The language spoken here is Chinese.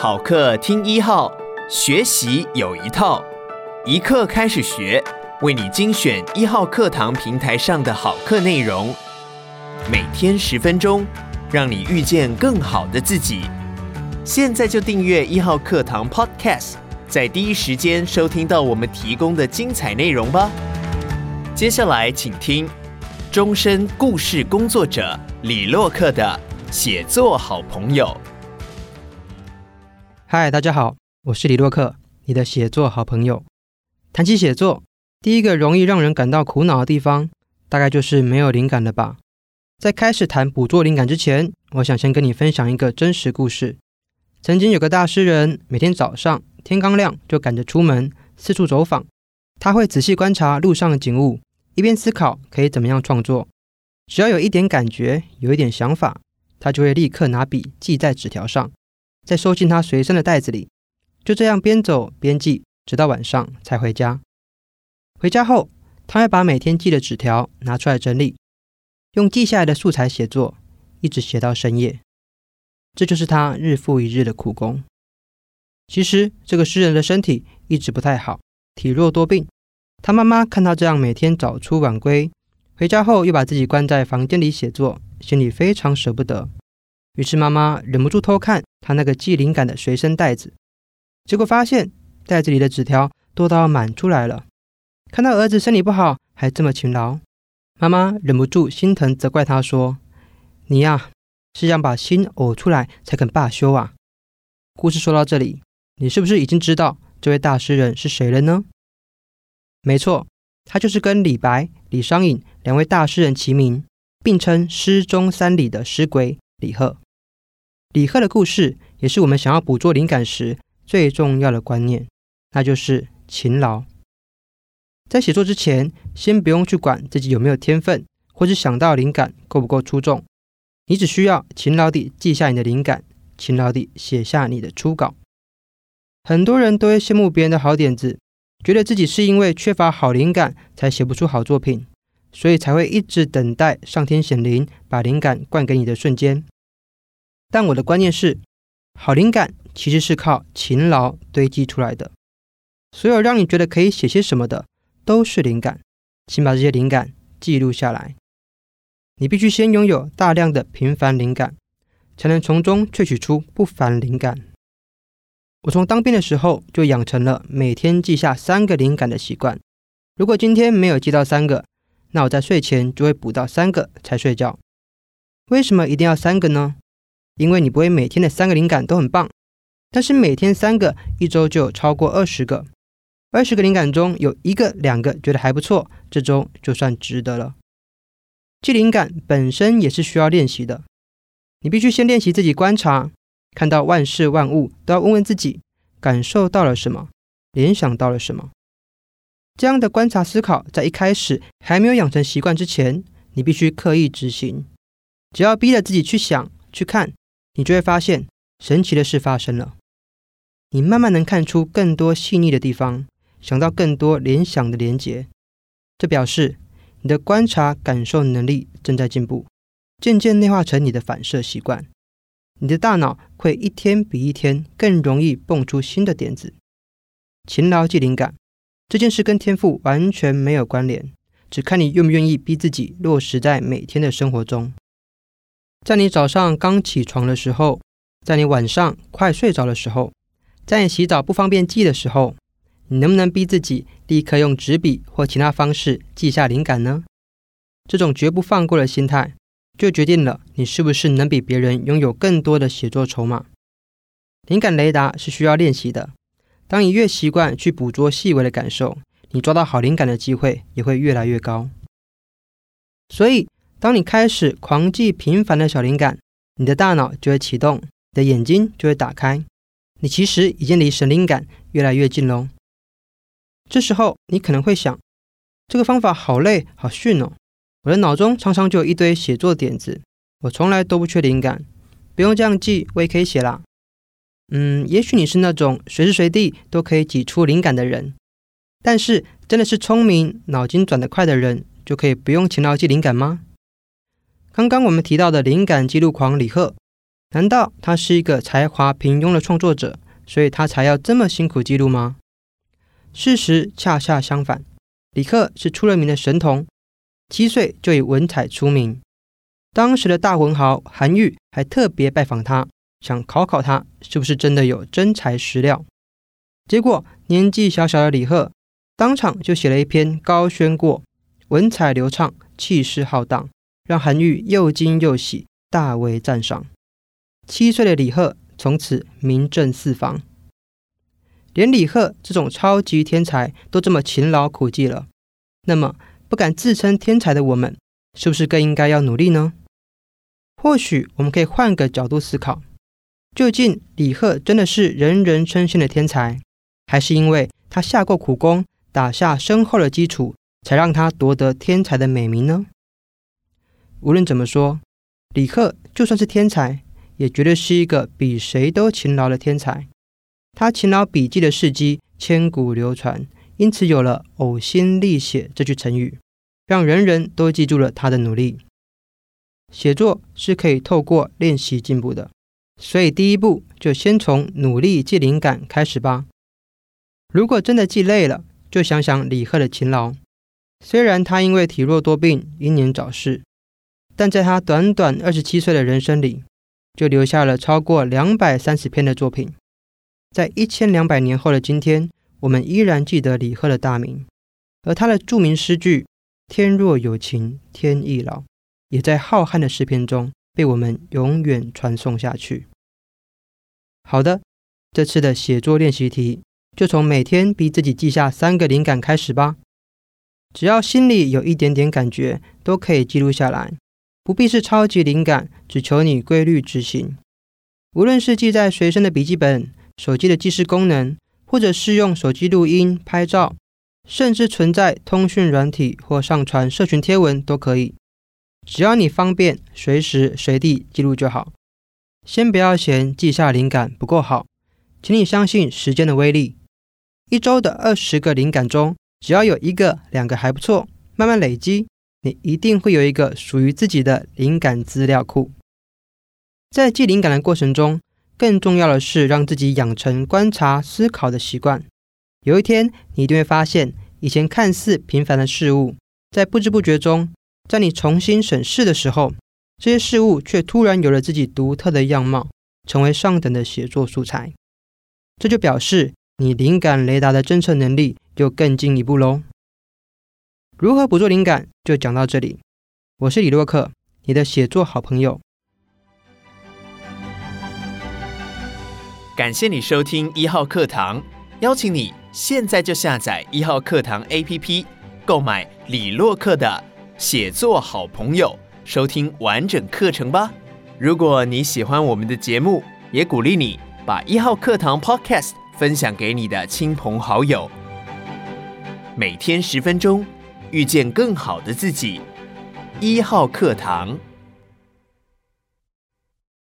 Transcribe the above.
好课听一号，学习有一套，一课开始学，为你精选一号课堂平台上的好课内容，每天十分钟，让你遇见更好的自己。现在就订阅一号课堂 Podcast，在第一时间收听到我们提供的精彩内容吧。接下来请听终身故事工作者李洛克的写作好朋友。嗨，大家好，我是李洛克，你的写作好朋友。谈起写作，第一个容易让人感到苦恼的地方，大概就是没有灵感了吧？在开始谈捕捉灵感之前，我想先跟你分享一个真实故事。曾经有个大诗人，每天早上天刚亮就赶着出门四处走访，他会仔细观察路上的景物，一边思考可以怎么样创作。只要有一点感觉，有一点想法，他就会立刻拿笔记在纸条上。再收进他随身的袋子里，就这样边走边记，直到晚上才回家。回家后，他会把每天记的纸条拿出来整理，用记下来的素材写作，一直写到深夜。这就是他日复一日的苦工。其实，这个诗人的身体一直不太好，体弱多病。他妈妈看他这样每天早出晚归，回家后又把自己关在房间里写作，心里非常舍不得。于是妈妈忍不住偷看他那个记灵感的随身袋子，结果发现袋子里的纸条多到满出来了。看到儿子身体不好还这么勤劳，妈妈忍不住心疼，责怪他说：“你呀，是想把心呕出来才肯罢休啊？”故事说到这里，你是不是已经知道这位大诗人是谁了呢？没错，他就是跟李白、李商隐两位大诗人齐名，并称诗中三李的诗鬼李贺。李贺的故事也是我们想要捕捉灵感时最重要的观念，那就是勤劳。在写作之前，先不用去管自己有没有天分，或是想到灵感够不够出众，你只需要勤劳地记下你的灵感，勤劳地写下你的初稿。很多人都会羡慕别人的好点子，觉得自己是因为缺乏好灵感才写不出好作品，所以才会一直等待上天显灵，把灵感灌给你的瞬间。但我的观念是，好灵感其实是靠勤劳堆积出来的。所有让你觉得可以写些什么的，都是灵感，请把这些灵感记录下来。你必须先拥有大量的平凡灵感，才能从中萃取出不凡灵感。我从当兵的时候就养成了每天记下三个灵感的习惯。如果今天没有记到三个，那我在睡前就会补到三个才睡觉。为什么一定要三个呢？因为你不会每天的三个灵感都很棒，但是每天三个，一周就有超过二十个。二十个灵感中有一个、两个觉得还不错，这周就算值得了。记灵感本身也是需要练习的，你必须先练习自己观察，看到万事万物都要问问自己，感受到了什么，联想到了什么。这样的观察思考，在一开始还没有养成习惯之前，你必须刻意执行。只要逼着自己去想、去看。你就会发现神奇的事发生了，你慢慢能看出更多细腻的地方，想到更多联想的连结。这表示你的观察感受能力正在进步，渐渐内化成你的反射习惯。你的大脑会一天比一天更容易蹦出新的点子。勤劳记灵感这件事跟天赋完全没有关联，只看你愿不愿意逼自己落实在每天的生活中。在你早上刚起床的时候，在你晚上快睡着的时候，在你洗澡不方便记的时候，你能不能逼自己立刻用纸笔或其他方式记下灵感呢？这种绝不放过的心态，就决定了你是不是能比别人拥有更多的写作筹码。灵感雷达是需要练习的，当你越习惯去捕捉细微的感受，你抓到好灵感的机会也会越来越高。所以，当你开始狂记平凡的小灵感，你的大脑就会启动，你的眼睛就会打开，你其实已经离神灵感越来越近喽。这时候你可能会想，这个方法好累好逊哦，我的脑中常常就有一堆写作点子，我从来都不缺灵感，不用这样记，我也可以写啦。嗯，也许你是那种随时随地都可以挤出灵感的人，但是真的是聪明、脑筋转得快的人，就可以不用勤劳记灵感吗？刚刚我们提到的灵感记录狂李贺，难道他是一个才华平庸的创作者，所以他才要这么辛苦记录吗？事实恰恰相反，李贺是出了名的神童，七岁就以文采出名。当时的大文豪韩愈还特别拜访他，想考考他是不是真的有真材实料。结果年纪小小的李贺，当场就写了一篇《高轩过》，文采流畅，气势浩荡，让韩愈又惊又喜，大为赞赏。七岁的李贺从此名震四方。连李贺这种超级天才都这么勤劳苦记了，那么不敢自称天才的我们，是不是更应该要努力呢？或许我们可以换个角度思考：究竟李贺真的是人人称羡的天才，还是因为他下过苦功，打下深厚的基础，才让他夺得天才的美名呢？无论怎么说，李贺就算是天才，也绝对是一个比谁都勤劳的天才。他勤劳笔记的事迹千古流传，因此有了“呕心沥血”这句成语，让人人都记住了他的努力。写作是可以透过练习进步的，所以第一步就先从努力记灵感开始吧。如果真的记累了，就想想李贺的勤劳。虽然他因为体弱多病，英年早逝，但在他短短二十七岁的人生里，就留下了超过两百三十篇的作品。在一千两百年后的今天，我们依然记得李贺的大名，而他的著名诗句“天若有情天亦老”。也在浩瀚的诗篇中被我们永远传颂下去。好的，这次的写作练习题就从每天逼自己记下三个灵感开始吧。只要心里有一点点感觉，都可以记录下来，不必是超级灵感，只求你规律执行。无论是记在随身的笔记本、手机的记事功能，或者是用手机录音、拍照，甚至存在通讯软体或上传社群贴文都可以。只要你方便，随时随地记录就好。先不要嫌记下灵感不够好，请你相信时间的威力。一周的二十个灵感中，只要有一个、两个还不错，慢慢累积，你一定会有一个属于自己的灵感资料库。在记灵感的过程中，更重要的是让自己养成观察、思考的习惯。有一天，你一定会发现，以前看似平凡的事物，在不知不觉中。在你重新审视的时候，这些事物却突然有了自己独特的样貌，成为上等的写作素材。这就表示你灵感雷达的侦测能力又更进一步喽。如何捕捉灵感，就讲到这里。我是李洛克，你的写作好朋友。感谢你收听一号课堂，邀请你现在就下载一号课堂 APP，购买李洛克的。写作好朋友，收听完整课程吧。如果你喜欢我们的节目，也鼓励你把一号课堂 Podcast 分享给你的亲朋好友。每天十分钟，遇见更好的自己。一号课堂。